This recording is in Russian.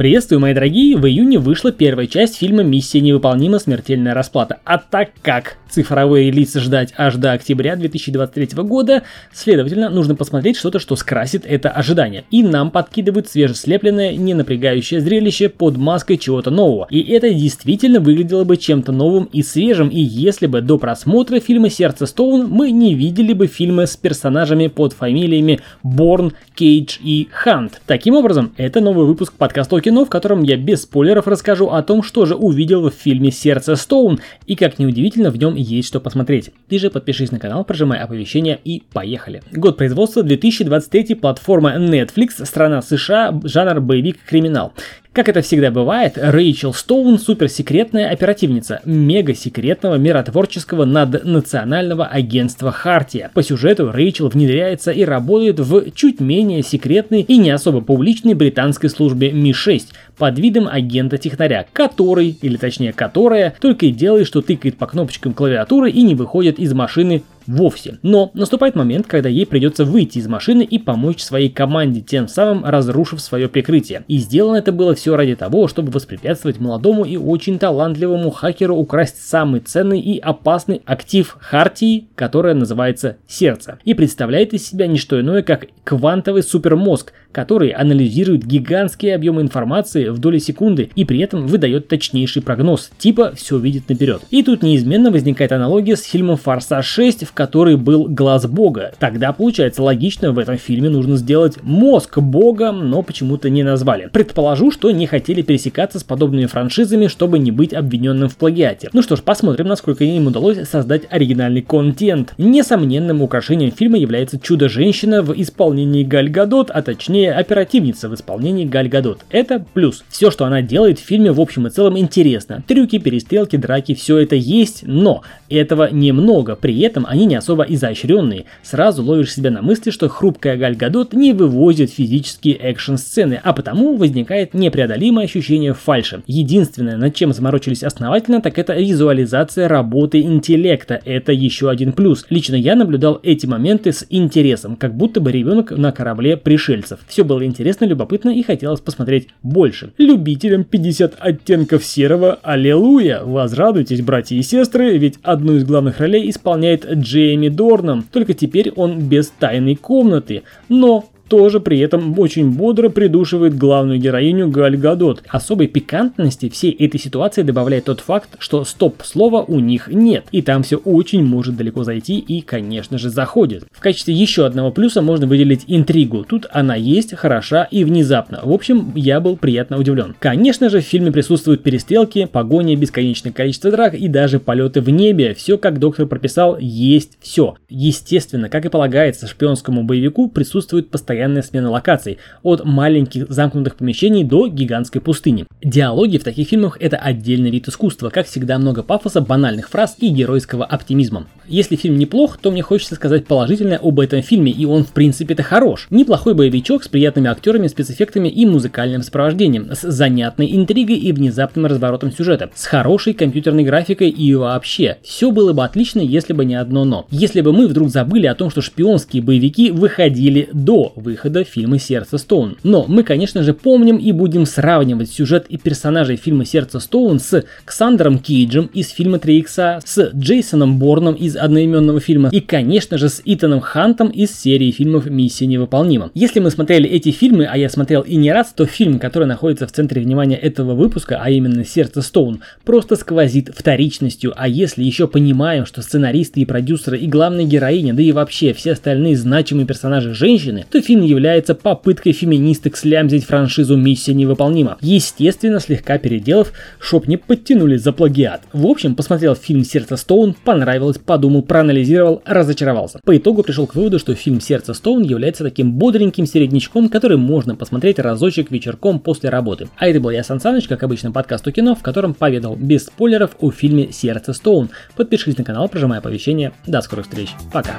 Приветствую, мои дорогие! В июне вышла первая часть фильма «Миссия невыполнима. Смертельная расплата». А так как цифровой релиз ждать аж до октября 2023 года, следовательно, нужно посмотреть что-то, что скрасит это ожидание. И нам подкидывают свежеслепленное, не напрягающее зрелище под маской чего-то нового. И это действительно выглядело бы чем-то новым и свежим, и если бы до просмотра фильма «Сердце Стоун» мы не видели бы фильмы с персонажами под фамилиями Борн, Кейдж и Хант. Таким образом, это новый выпуск подкаста кино, в котором я без спойлеров расскажу о том, что же увидел в фильме «Сердце Стоун» и, как неудивительно, в нем есть что посмотреть. Ты же подпишись на канал, прожимай оповещения и поехали. Год производства 2023, платформа Netflix, страна США, жанр боевик-криминал. Как это всегда бывает, Рэйчел Стоун суперсекретная оперативница мега-секретного миротворческого наднационального агентства Хартия. По сюжету Рэйчел внедряется и работает в чуть менее секретной и не особо публичной британской службе Ми-6 под видом агента-технаря, который, или точнее которая, только и делает, что тыкает по кнопочкам клавиатуры и не выходит из машины вовсе. Но наступает момент, когда ей придется выйти из машины и помочь своей команде, тем самым разрушив свое прикрытие. И сделано это было все ради того, чтобы воспрепятствовать молодому и очень талантливому хакеру украсть самый ценный и опасный актив Хартии, которая называется сердце. И представляет из себя не что иное, как квантовый супермозг, который анализирует гигантские объемы информации в доли секунды и при этом выдает точнейший прогноз, типа все видит наперед. И тут неизменно возникает аналогия с фильмом «Форсаж 6», в который был глаз бога. Тогда получается логично, в этом фильме нужно сделать мозг бога, но почему-то не назвали. Предположу, что не хотели пересекаться с подобными франшизами, чтобы не быть обвиненным в плагиате. Ну что ж, посмотрим, насколько им удалось создать оригинальный контент. Несомненным украшением фильма является «Чудо-женщина» в исполнении Галь Гадот, а точнее оперативница в исполнении Галь Гадот. Это плюс. Все, что она делает в фильме в общем и целом интересно. Трюки, перестрелки, драки, все это есть, но этого немного. При этом они не особо изощренные. Сразу ловишь себя на мысли, что хрупкая Галь Гадот не вывозит физические экшн-сцены, а потому возникает непреодолимое ощущение фальши. Единственное, над чем заморочились основательно, так это визуализация работы интеллекта. Это еще один плюс. Лично я наблюдал эти моменты с интересом, как будто бы ребенок на корабле пришельцев. Все было интересно, любопытно и хотелось посмотреть больше. Любителям 50 оттенков серого, аллилуйя! Возрадуйтесь, братья и сестры, ведь одну из главных ролей исполняет Джейми Дорном, только теперь он без тайной комнаты. Но тоже при этом очень бодро придушивает главную героиню Галь Гадот. Особой пикантности всей этой ситуации добавляет тот факт, что стоп-слова у них нет, и там все очень может далеко зайти и, конечно же, заходит. В качестве еще одного плюса можно выделить интригу. Тут она есть, хороша и внезапно. В общем, я был приятно удивлен. Конечно же, в фильме присутствуют перестрелки, погони, бесконечное количество драк и даже полеты в небе. Все, как доктор прописал, есть все. Естественно, как и полагается шпионскому боевику, присутствует постоянно постоянная смена локаций, от маленьких замкнутых помещений до гигантской пустыни. Диалоги в таких фильмах это отдельный вид искусства, как всегда много пафоса, банальных фраз и геройского оптимизма. Если фильм неплох, то мне хочется сказать положительное об этом фильме, и он в принципе-то хорош. Неплохой боевичок с приятными актерами, спецэффектами и музыкальным сопровождением, с занятной интригой и внезапным разворотом сюжета, с хорошей компьютерной графикой и вообще. Все было бы отлично, если бы не одно но. Если бы мы вдруг забыли о том, что шпионские боевики выходили до выхода фильма «Сердце Стоун». Но мы, конечно же, помним и будем сравнивать сюжет и персонажей фильма «Сердце Стоун» с Ксандером Кейджем из фильма 3 икса, с Джейсоном Борном из одноименного фильма и, конечно же, с Итаном Хантом из серии фильмов «Миссия невыполнима». Если мы смотрели эти фильмы, а я смотрел и не раз, то фильм, который находится в центре внимания этого выпуска, а именно «Сердце Стоун», просто сквозит вторичностью, а если еще понимаем, что сценаристы и продюсеры и главная героиня, да и вообще все остальные значимые персонажи женщины, то фильм является попыткой феминисток слямзить франшизу «Миссия невыполнима». Естественно, слегка переделав, чтоб не подтянули за плагиат. В общем, посмотрел фильм «Сердце Стоун», понравилось, подумал, проанализировал, разочаровался. По итогу пришел к выводу, что фильм «Сердце Стоун» является таким бодреньким середнячком, который можно посмотреть разочек вечерком после работы. А это был я, Сан Саныч, как обычно, подкаст о кино, в котором поведал без спойлеров о фильме «Сердце Стоун». Подпишись на канал, прожимая оповещения. До скорых встреч. Пока.